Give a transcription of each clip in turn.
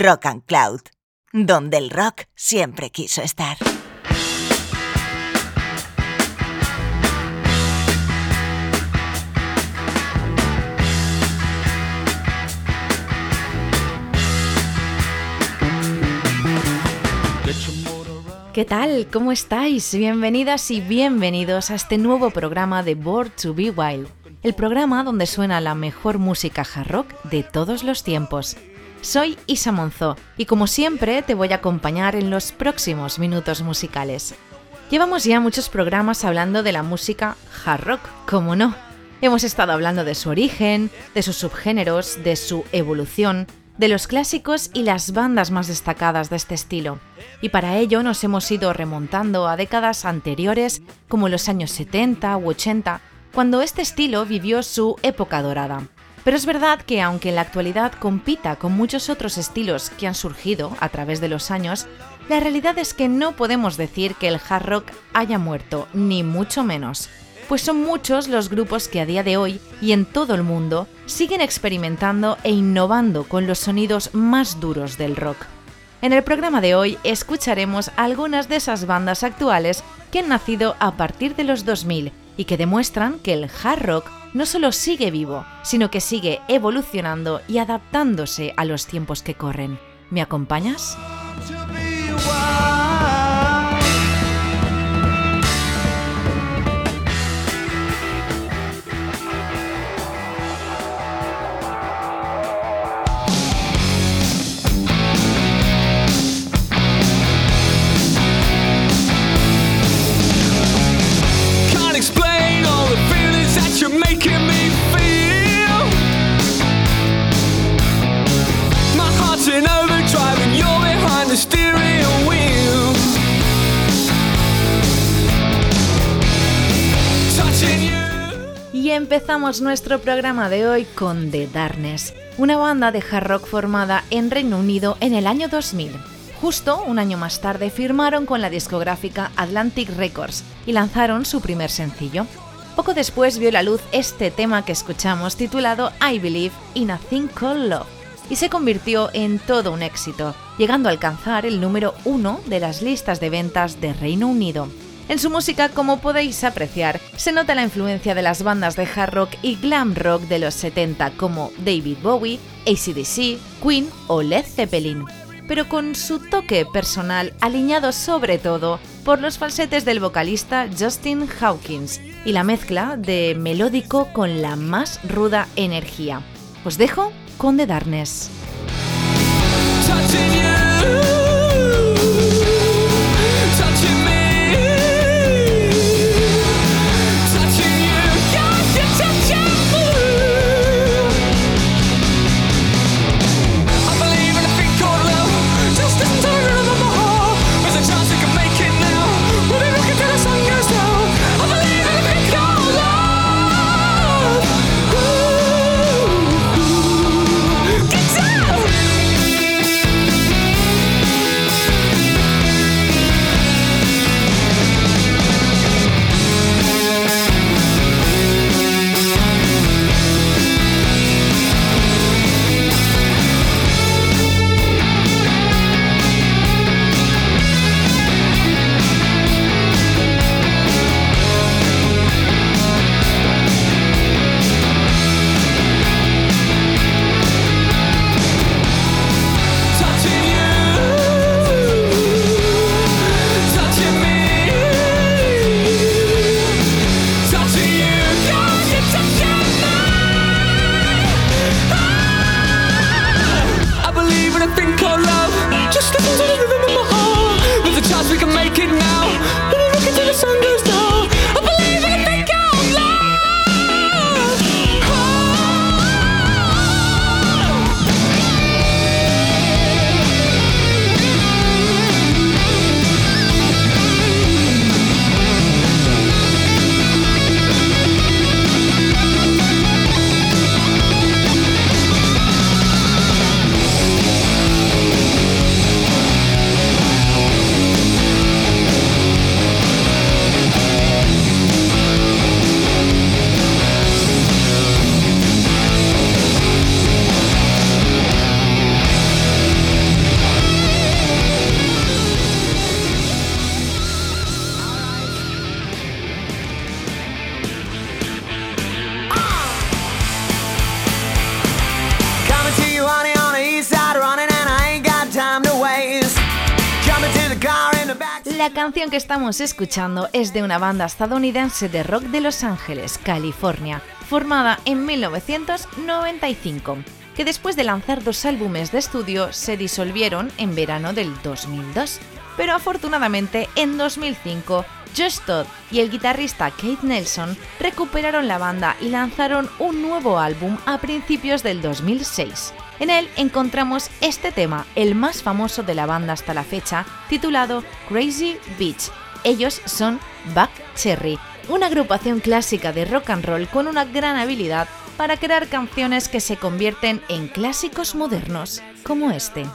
Rock and Cloud, donde el rock siempre quiso estar. ¿Qué tal? ¿Cómo estáis? Bienvenidas y bienvenidos a este nuevo programa de Board to Be Wild, el programa donde suena la mejor música hard rock de todos los tiempos. Soy Isa Monzó y como siempre te voy a acompañar en los próximos minutos musicales. Llevamos ya muchos programas hablando de la música hard rock, como no. Hemos estado hablando de su origen, de sus subgéneros, de su evolución, de los clásicos y las bandas más destacadas de este estilo. Y para ello nos hemos ido remontando a décadas anteriores, como los años 70 u 80, cuando este estilo vivió su época dorada. Pero es verdad que aunque en la actualidad compita con muchos otros estilos que han surgido a través de los años, la realidad es que no podemos decir que el hard rock haya muerto, ni mucho menos pues son muchos los grupos que a día de hoy y en todo el mundo siguen experimentando e innovando con los sonidos más duros del rock. En el programa de hoy escucharemos algunas de esas bandas actuales que han nacido a partir de los 2000 y que demuestran que el hard rock no solo sigue vivo, sino que sigue evolucionando y adaptándose a los tiempos que corren. ¿Me acompañas? Empezamos nuestro programa de hoy con The Darkness, una banda de hard rock formada en Reino Unido en el año 2000. Justo un año más tarde firmaron con la discográfica Atlantic Records y lanzaron su primer sencillo. Poco después vio la luz este tema que escuchamos titulado I Believe in a Thing Called Love y se convirtió en todo un éxito, llegando a alcanzar el número uno de las listas de ventas de Reino Unido. En su música, como podéis apreciar, se nota la influencia de las bandas de hard rock y glam rock de los 70 como David Bowie, ACDC, Queen o Led Zeppelin, pero con su toque personal alineado sobre todo por los falsetes del vocalista Justin Hawkins y la mezcla de melódico con la más ruda energía. Os dejo con The Darkness. Que estamos escuchando es de una banda estadounidense de rock de Los Ángeles, California, formada en 1995, que después de lanzar dos álbumes de estudio se disolvieron en verano del 2002. Pero afortunadamente en 2005 Josh Todd y el guitarrista Kate Nelson recuperaron la banda y lanzaron un nuevo álbum a principios del 2006. En él encontramos este tema, el más famoso de la banda hasta la fecha, titulado Crazy Beach. Ellos son Buck Cherry, una agrupación clásica de rock and roll con una gran habilidad para crear canciones que se convierten en clásicos modernos, como este.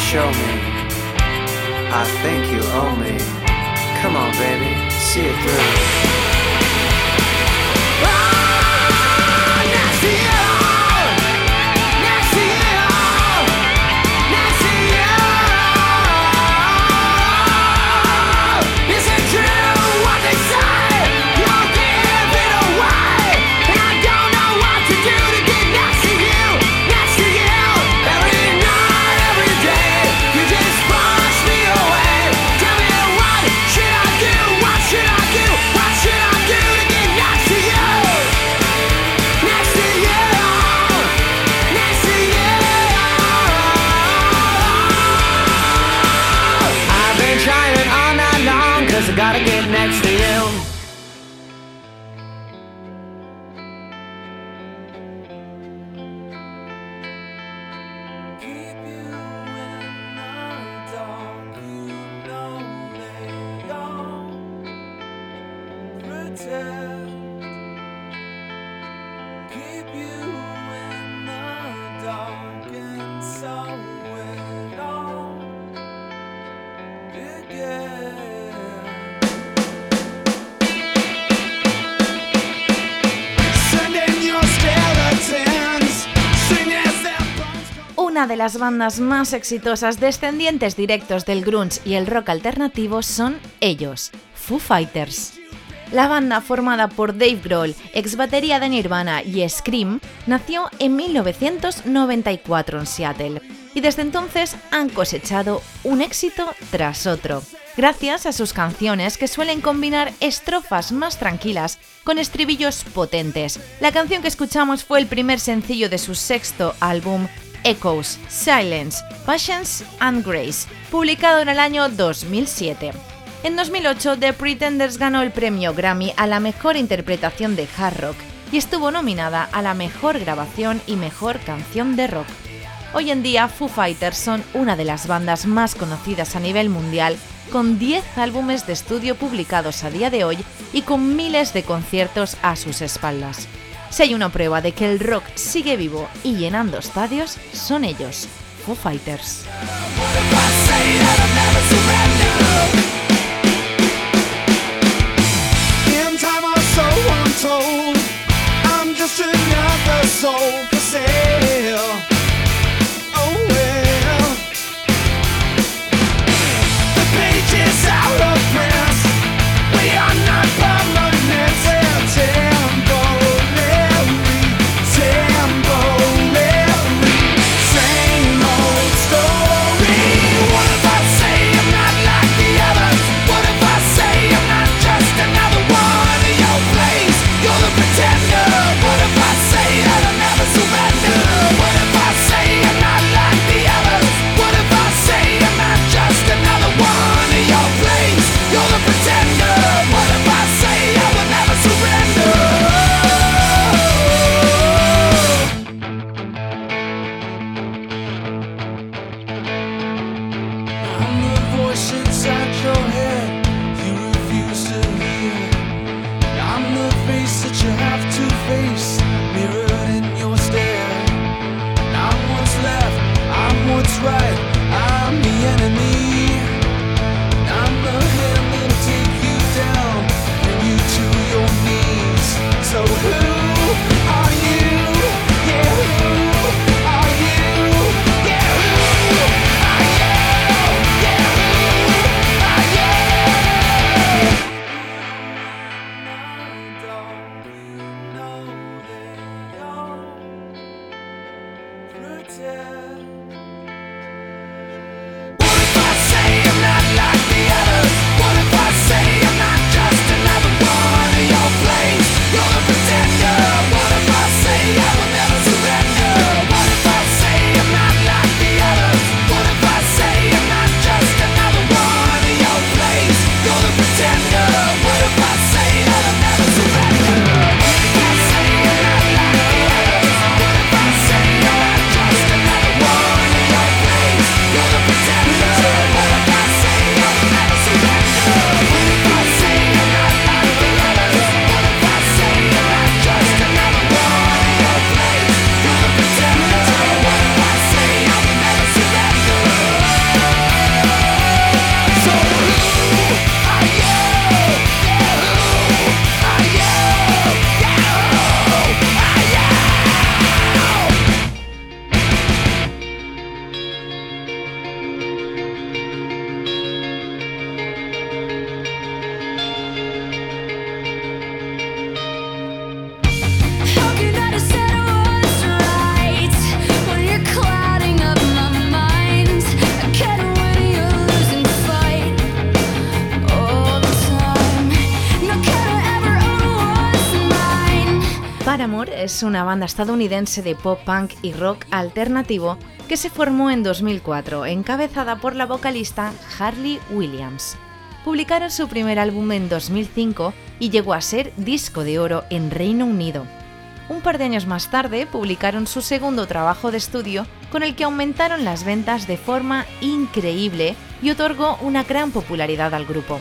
Show me? I think you owe me. Come on, baby, see it through. Is las bandas más exitosas descendientes directos del grunge y el rock alternativo son ellos, Foo Fighters. La banda, formada por Dave Grohl, ex batería de Nirvana y Scream, nació en 1994 en Seattle y desde entonces han cosechado un éxito tras otro, gracias a sus canciones que suelen combinar estrofas más tranquilas con estribillos potentes. La canción que escuchamos fue el primer sencillo de su sexto álbum Echoes, Silence, Passions and Grace, publicado en el año 2007. En 2008, The Pretenders ganó el premio Grammy a la mejor interpretación de hard rock y estuvo nominada a la mejor grabación y mejor canción de rock. Hoy en día, Foo Fighters son una de las bandas más conocidas a nivel mundial, con 10 álbumes de estudio publicados a día de hoy y con miles de conciertos a sus espaldas. Si hay una prueba de que el rock sigue vivo y llenando estadios, son ellos, Foo Fighters. Paramore es una banda estadounidense de pop punk y rock alternativo que se formó en 2004, encabezada por la vocalista Harley Williams. Publicaron su primer álbum en 2005 y llegó a ser disco de oro en Reino Unido. Un par de años más tarde publicaron su segundo trabajo de estudio con el que aumentaron las ventas de forma increíble y otorgó una gran popularidad al grupo.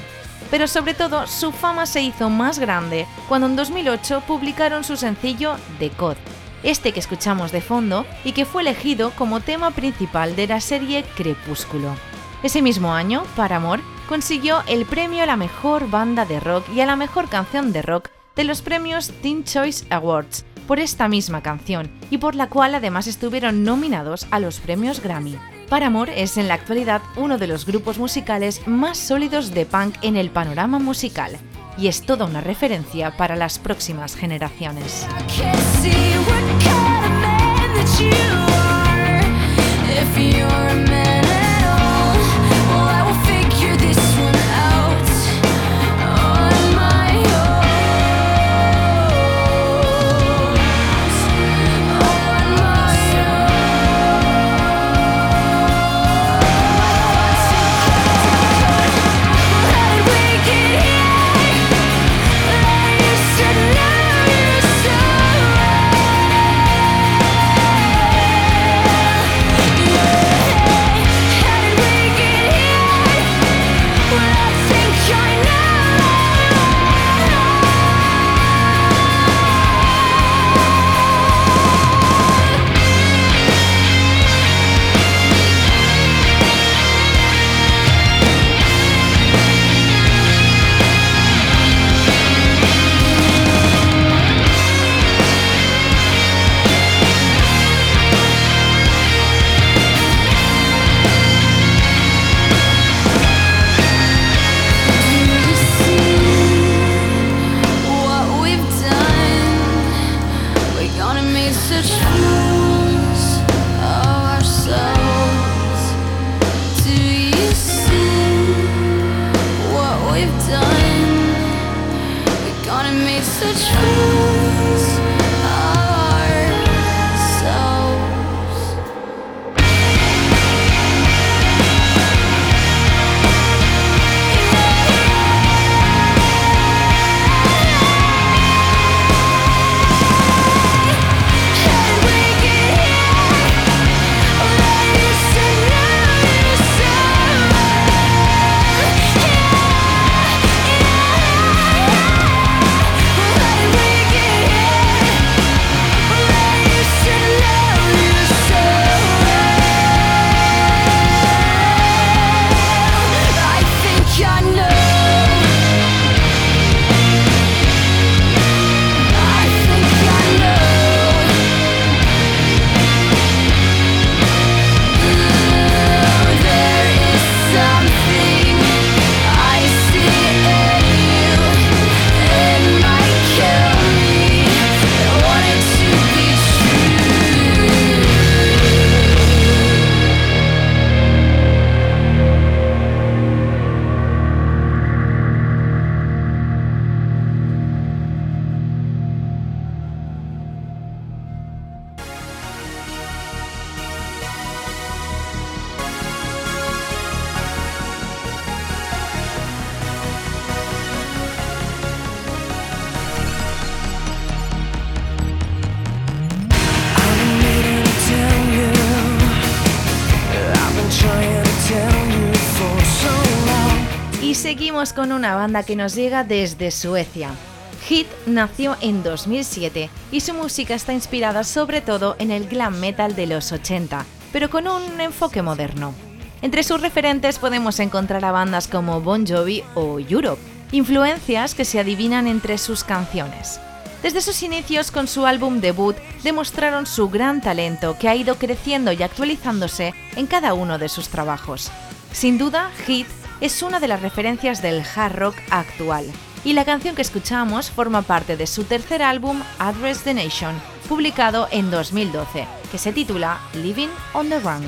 Pero sobre todo su fama se hizo más grande cuando en 2008 publicaron su sencillo The Code, este que escuchamos de fondo y que fue elegido como tema principal de la serie Crepúsculo. Ese mismo año, Paramore consiguió el premio a la mejor banda de rock y a la mejor canción de rock de los premios Teen Choice Awards por esta misma canción y por la cual además estuvieron nominados a los premios Grammy. Paramore es en la actualidad uno de los grupos musicales más sólidos de punk en el panorama musical y es toda una referencia para las próximas generaciones. Con una banda que nos llega desde Suecia. Hit nació en 2007 y su música está inspirada sobre todo en el glam metal de los 80, pero con un enfoque moderno. Entre sus referentes podemos encontrar a bandas como Bon Jovi o Europe, influencias que se adivinan entre sus canciones. Desde sus inicios con su álbum debut demostraron su gran talento que ha ido creciendo y actualizándose en cada uno de sus trabajos. Sin duda, Hit es una de las referencias del hard rock actual, y la canción que escuchamos forma parte de su tercer álbum Address the Nation, publicado en 2012, que se titula Living on the Run.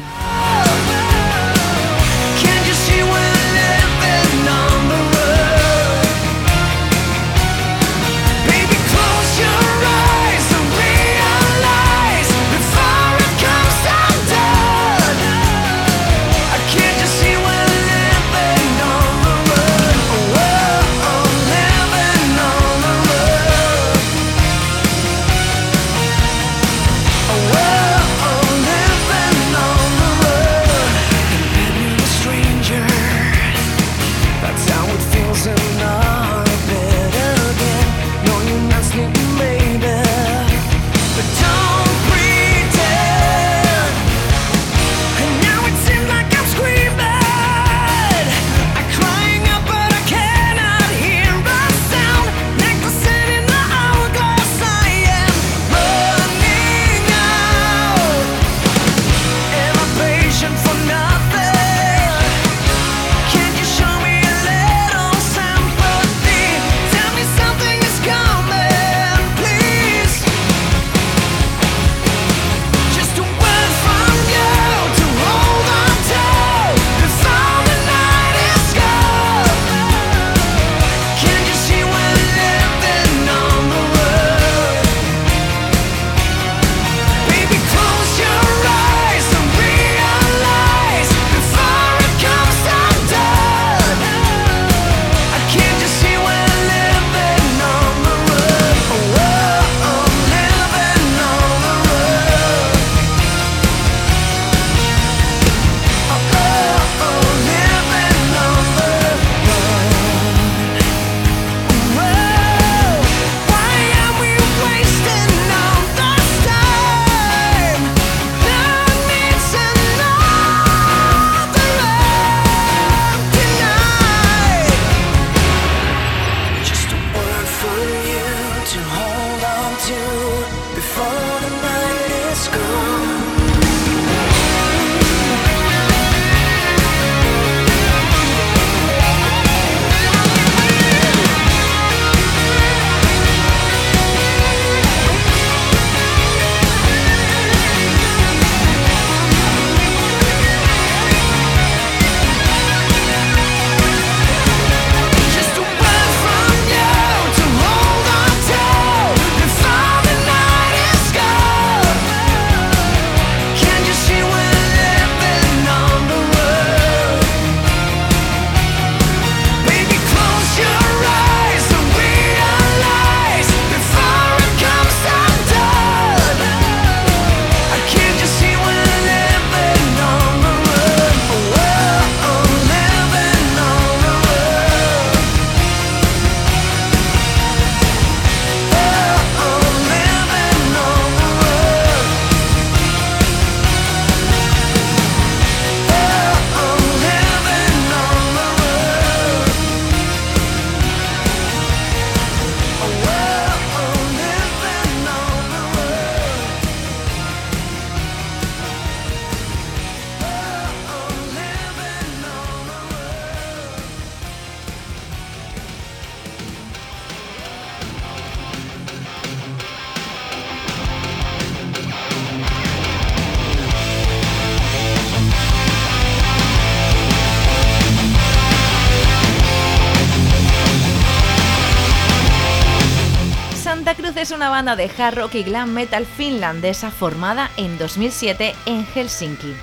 Banda de hard rock y glam metal finlandesa formada en 2007 en Helsinki.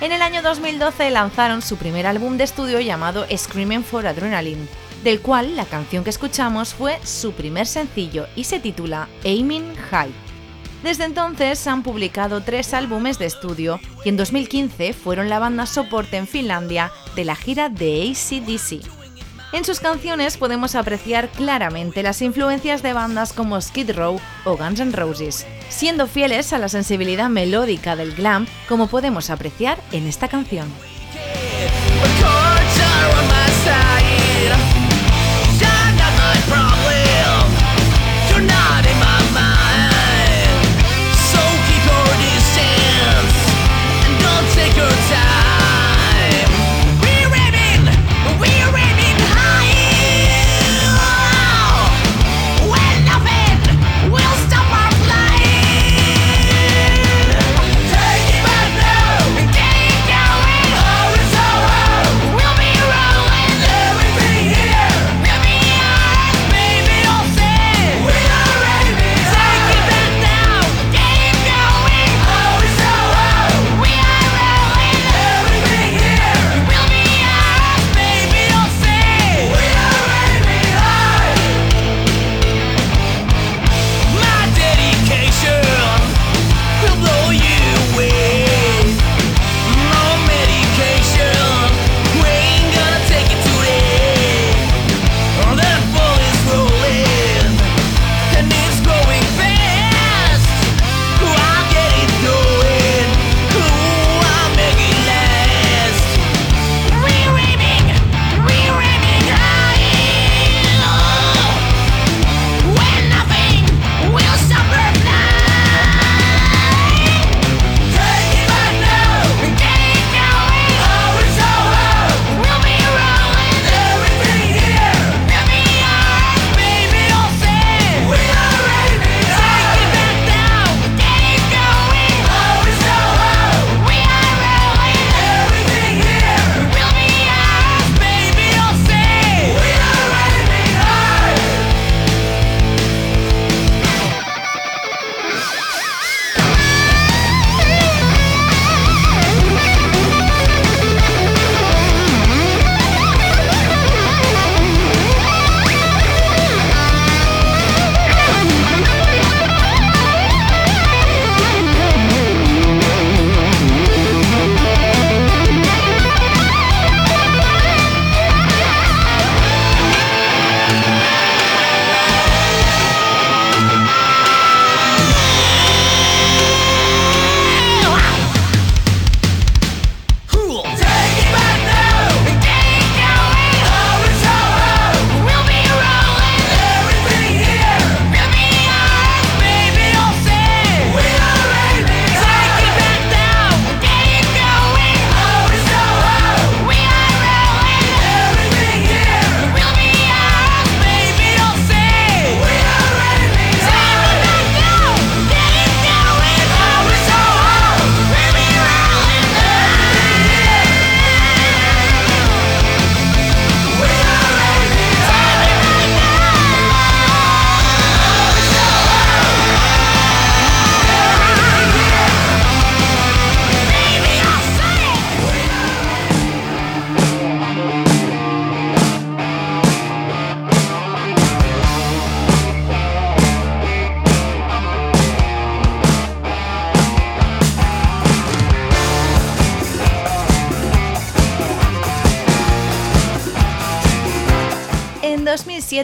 En el año 2012 lanzaron su primer álbum de estudio llamado Screaming for Adrenaline, del cual la canción que escuchamos fue su primer sencillo y se titula Aiming High. Desde entonces han publicado tres álbumes de estudio y en 2015 fueron la banda soporte en Finlandia de la gira de ACDC. En sus canciones podemos apreciar claramente las influencias de bandas como Skid Row o Guns N' Roses, siendo fieles a la sensibilidad melódica del glam como podemos apreciar en esta canción.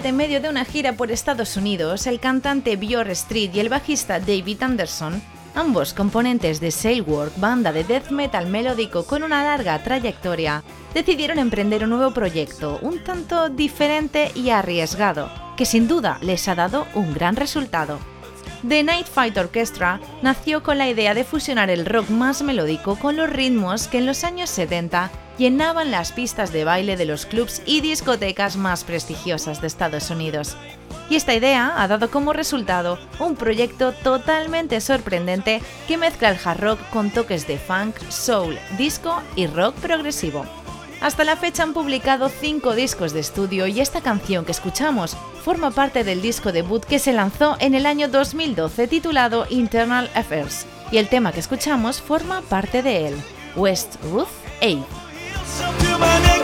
2007, en medio de una gira por Estados Unidos, el cantante Björn Street y el bajista David Anderson, ambos componentes de Sailwork, banda de death metal melódico con una larga trayectoria, decidieron emprender un nuevo proyecto, un tanto diferente y arriesgado, que sin duda les ha dado un gran resultado. The Night Fight Orchestra nació con la idea de fusionar el rock más melódico con los ritmos que en los años 70 llenaban las pistas de baile de los clubs y discotecas más prestigiosas de Estados Unidos. Y esta idea ha dado como resultado un proyecto totalmente sorprendente que mezcla el hard rock con toques de funk, soul, disco y rock progresivo. Hasta la fecha han publicado cinco discos de estudio y esta canción que escuchamos forma parte del disco debut que se lanzó en el año 2012 titulado Internal Affairs y el tema que escuchamos forma parte de él, West Ruth 8.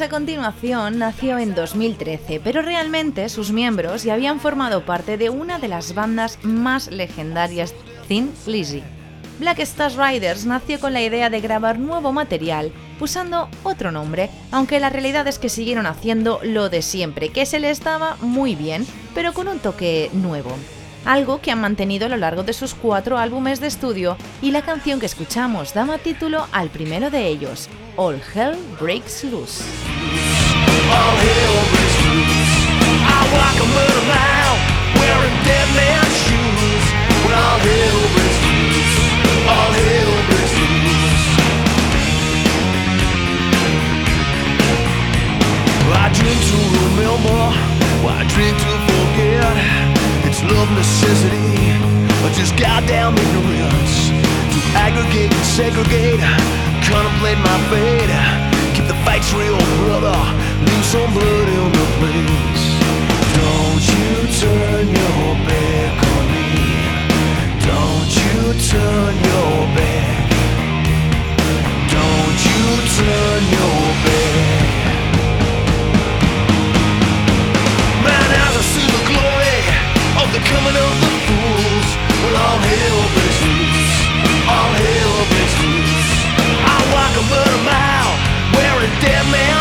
A continuación nació en 2013, pero realmente sus miembros ya habían formado parte de una de las bandas más legendarias, Thin Lizzy. Black Stars Riders nació con la idea de grabar nuevo material usando otro nombre, aunque la realidad es que siguieron haciendo lo de siempre, que se les daba muy bien, pero con un toque nuevo. Algo que han mantenido a lo largo de sus cuatro álbumes de estudio y la canción que escuchamos daba título al primero de ellos, All Hell Breaks Loose. all hell breaks loose. I walk a mile mile wearing dead man's shoes. When all hell breaks loose, all hell breaks loose. I drink to remember, I drink to forget. It's love necessity, or just goddamn ignorance. To aggregate and segregate, contemplate my fate. Keep the fights real, brother. Leave some blood in the place. Don't you turn your back on me. Don't you turn your back. Don't you turn your back. Man, as I see the glory of the coming of the fools, when all hell damn it.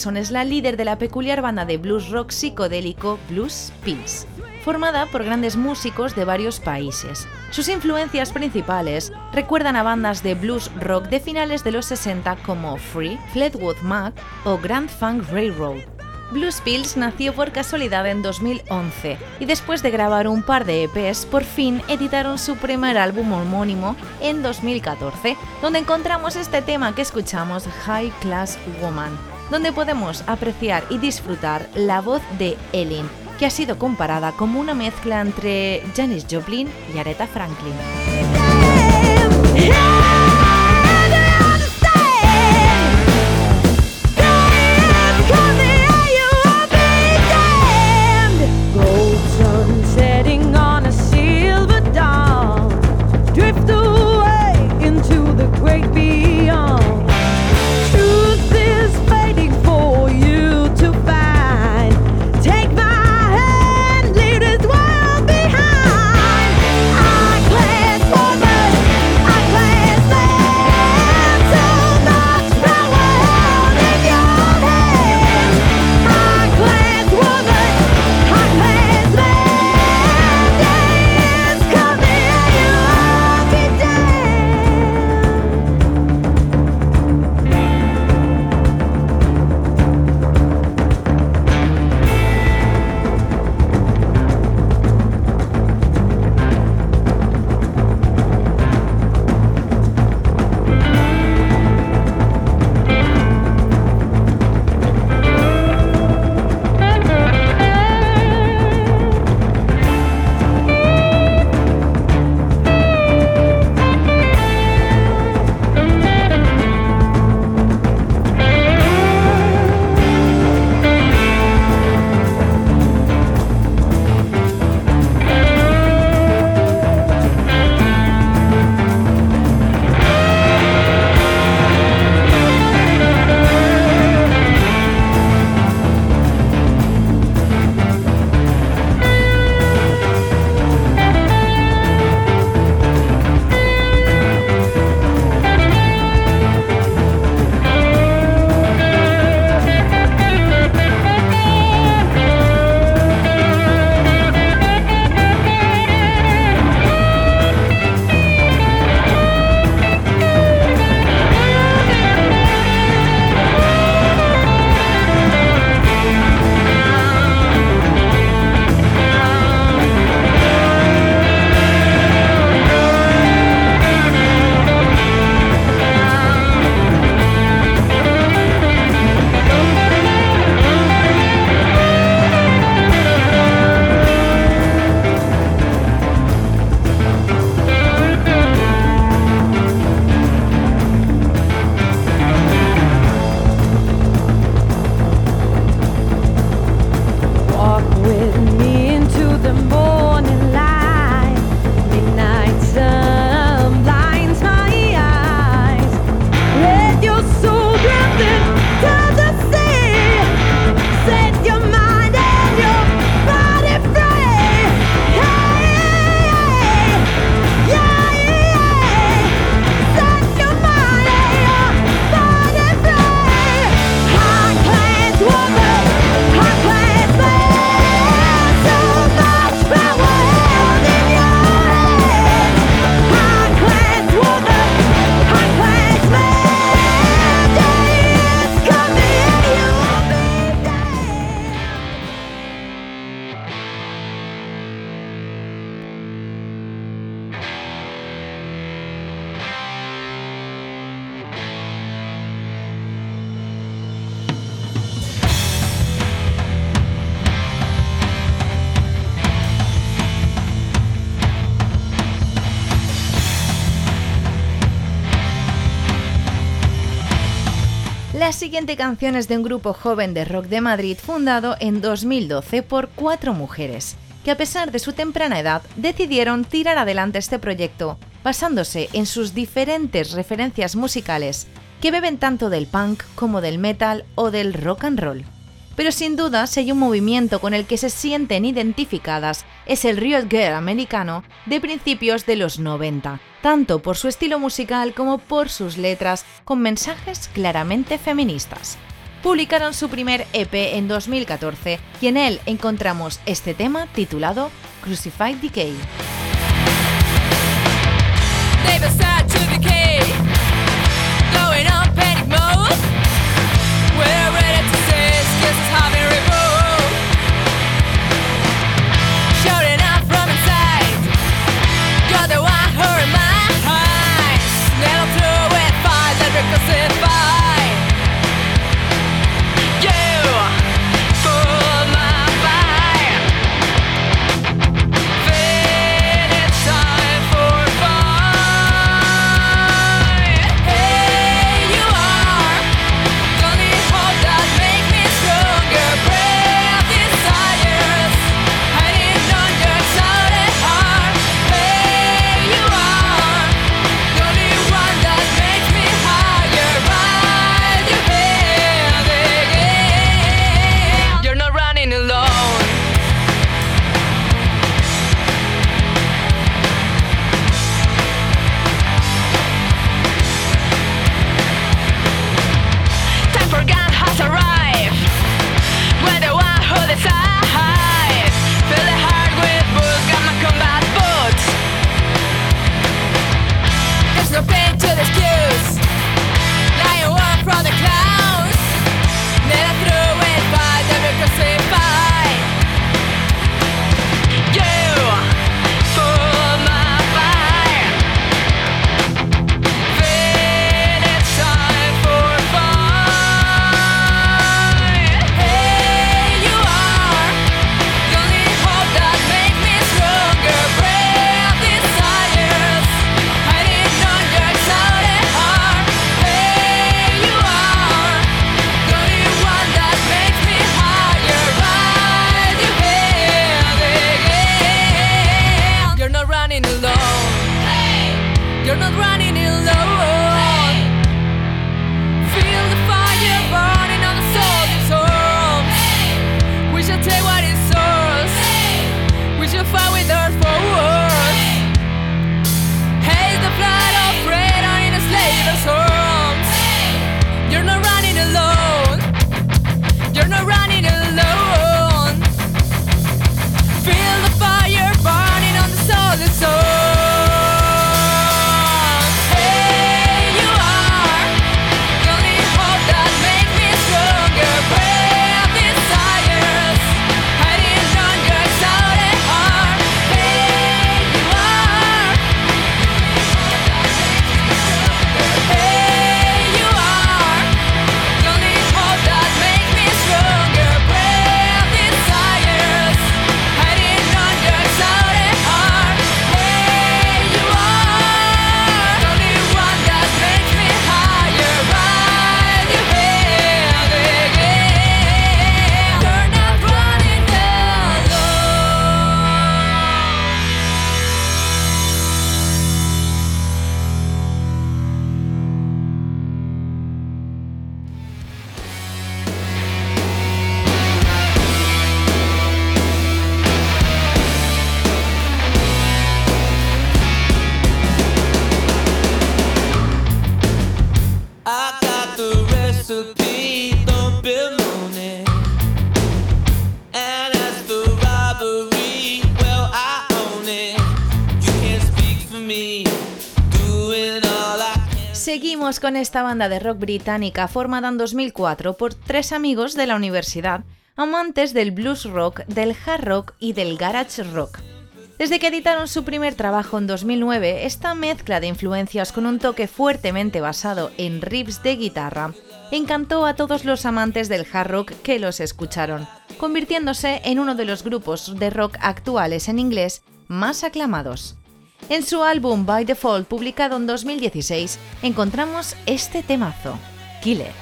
Larsson es la líder de la peculiar banda de blues rock psicodélico Blues Pills, formada por grandes músicos de varios países. Sus influencias principales recuerdan a bandas de blues rock de finales de los 60 como Free, Fleetwood Mac o Grand Funk Railroad. Blues Pills nació por casualidad en 2011 y después de grabar un par de EPs, por fin editaron su primer álbum homónimo en 2014, donde encontramos este tema que escuchamos, High Class Woman, donde podemos apreciar y disfrutar la voz de Ellen, que ha sido comparada como una mezcla entre Janis Joplin y Aretha Franklin. canciones de un grupo joven de rock de Madrid fundado en 2012 por cuatro mujeres, que a pesar de su temprana edad decidieron tirar adelante este proyecto, basándose en sus diferentes referencias musicales, que beben tanto del punk como del metal o del rock and roll. Pero sin duda, si hay un movimiento con el que se sienten identificadas, es el Riot Girl americano de principios de los 90, tanto por su estilo musical como por sus letras con mensajes claramente feministas. Publicaron su primer EP en 2014 y en él encontramos este tema titulado Crucified Decay. Esta banda de rock británica formada en 2004 por tres amigos de la universidad, amantes del blues rock, del hard rock y del garage rock. Desde que editaron su primer trabajo en 2009, esta mezcla de influencias con un toque fuertemente basado en riffs de guitarra encantó a todos los amantes del hard rock que los escucharon, convirtiéndose en uno de los grupos de rock actuales en inglés más aclamados. En su álbum By Default, publicado en 2016, encontramos este temazo, Killer.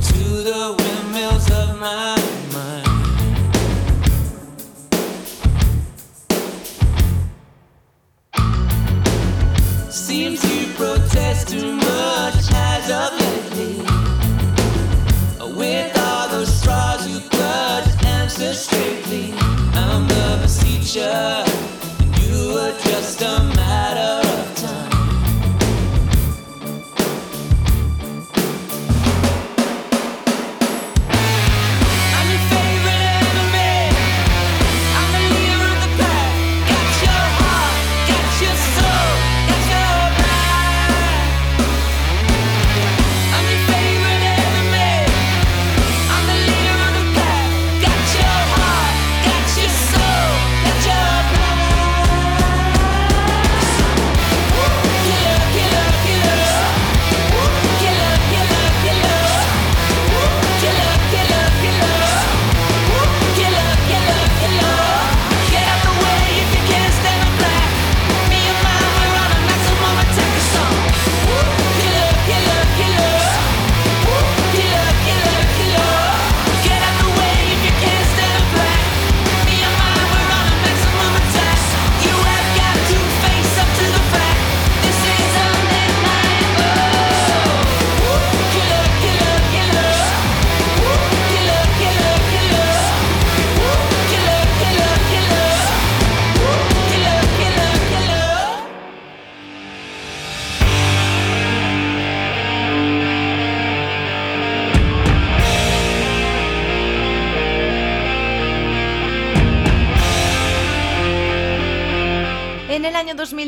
To the windmills of my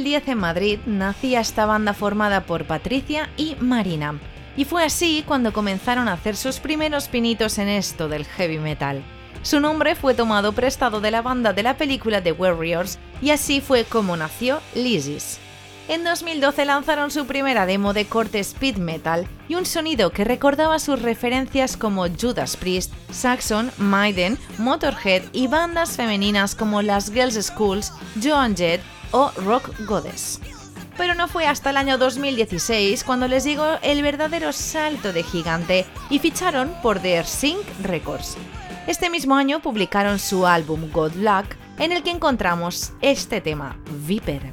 2010 en Madrid nacía esta banda formada por Patricia y Marina. Y fue así cuando comenzaron a hacer sus primeros pinitos en esto del heavy metal. Su nombre fue tomado prestado de la banda de la película The Warriors y así fue como nació Lizis. En 2012 lanzaron su primera demo de corte speed metal y un sonido que recordaba sus referencias como Judas Priest, Saxon, Maiden, Motorhead y bandas femeninas como las Girls Schools, Joan Jett o Rock Goddess. Pero no fue hasta el año 2016 cuando les llegó el verdadero salto de gigante y ficharon por The Sync Records. Este mismo año publicaron su álbum God Luck, en el que encontramos este tema, Viper.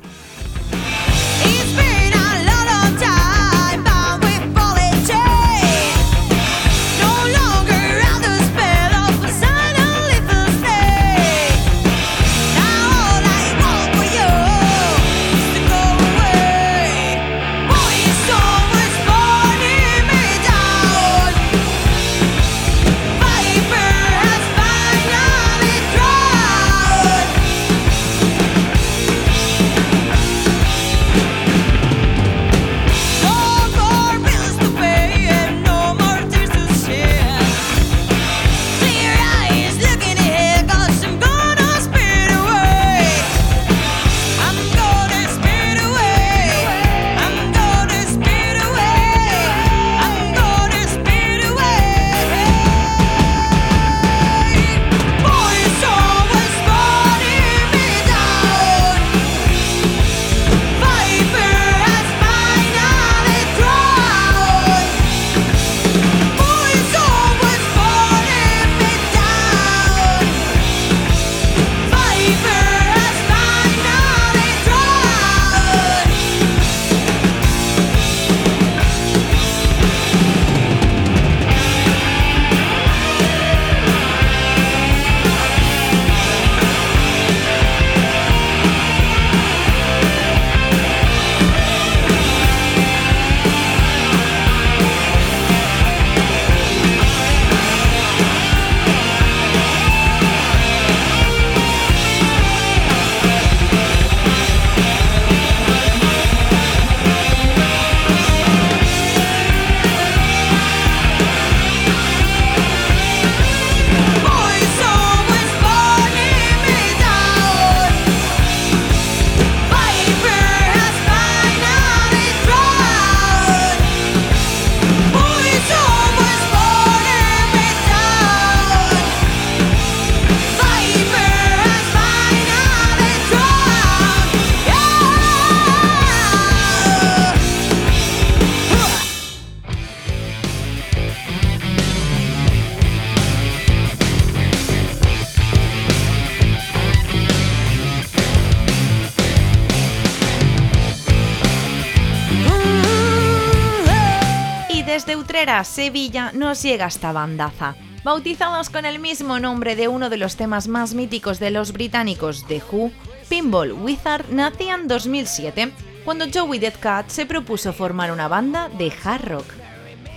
Sevilla, nos llega esta bandaza. Bautizados con el mismo nombre de uno de los temas más míticos de los británicos The Who, Pinball Wizard nacía en 2007, cuando Joey Deadcat se propuso formar una banda de hard rock.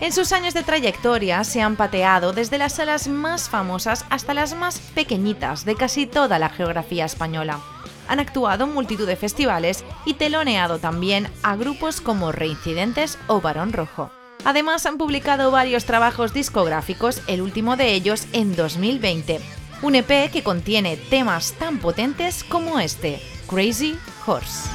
En sus años de trayectoria se han pateado desde las salas más famosas hasta las más pequeñitas de casi toda la geografía española. Han actuado en multitud de festivales y teloneado también a grupos como Reincidentes o Barón Rojo. Además han publicado varios trabajos discográficos, el último de ellos en 2020. Un EP que contiene temas tan potentes como este, Crazy Horse.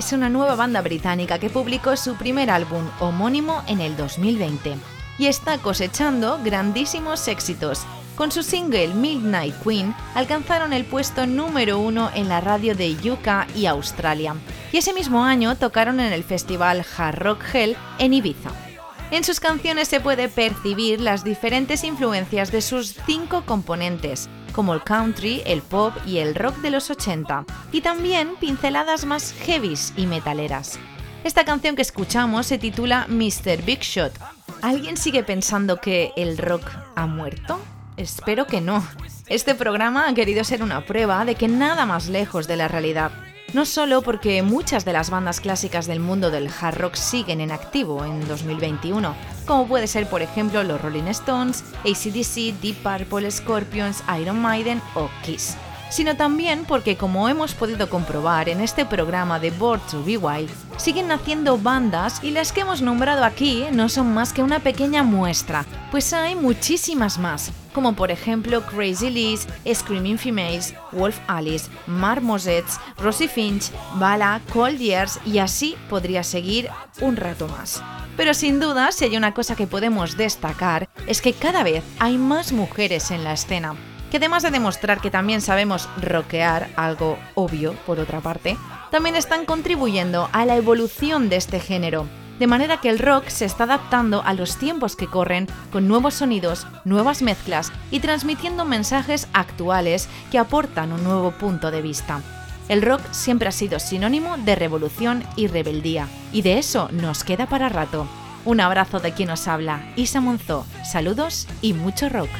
Es una nueva banda británica que publicó su primer álbum homónimo en el 2020 y está cosechando grandísimos éxitos. Con su single Midnight Queen alcanzaron el puesto número uno en la radio de UK y Australia, y ese mismo año tocaron en el festival Hard Rock Hell en Ibiza. En sus canciones se puede percibir las diferentes influencias de sus cinco componentes, como el country, el pop y el rock de los 80, y también pinceladas más heavies y metaleras. Esta canción que escuchamos se titula Mr. Big Shot. ¿Alguien sigue pensando que el rock ha muerto? Espero que no. Este programa ha querido ser una prueba de que nada más lejos de la realidad. No solo porque muchas de las bandas clásicas del mundo del hard rock siguen en activo en 2021, como puede ser por ejemplo los Rolling Stones, ACDC, Deep Purple, Scorpions, Iron Maiden o Kiss, sino también porque como hemos podido comprobar en este programa de Board to Be Wild, siguen naciendo bandas y las que hemos nombrado aquí no son más que una pequeña muestra, pues hay muchísimas más, como por ejemplo Crazy Liz, Screaming Females, Wolf Alice, Marmosets, Rosie Finch, Bala, Cold Years y así podría seguir un rato más. Pero sin duda, si hay una cosa que podemos destacar, es que cada vez hay más mujeres en la escena, que además de demostrar que también sabemos rockear, algo obvio por otra parte, también están contribuyendo a la evolución de este género. De manera que el rock se está adaptando a los tiempos que corren con nuevos sonidos, nuevas mezclas y transmitiendo mensajes actuales que aportan un nuevo punto de vista. El rock siempre ha sido sinónimo de revolución y rebeldía, y de eso nos queda para rato. Un abrazo de quien nos habla, Isa Monzó. Saludos y mucho rock.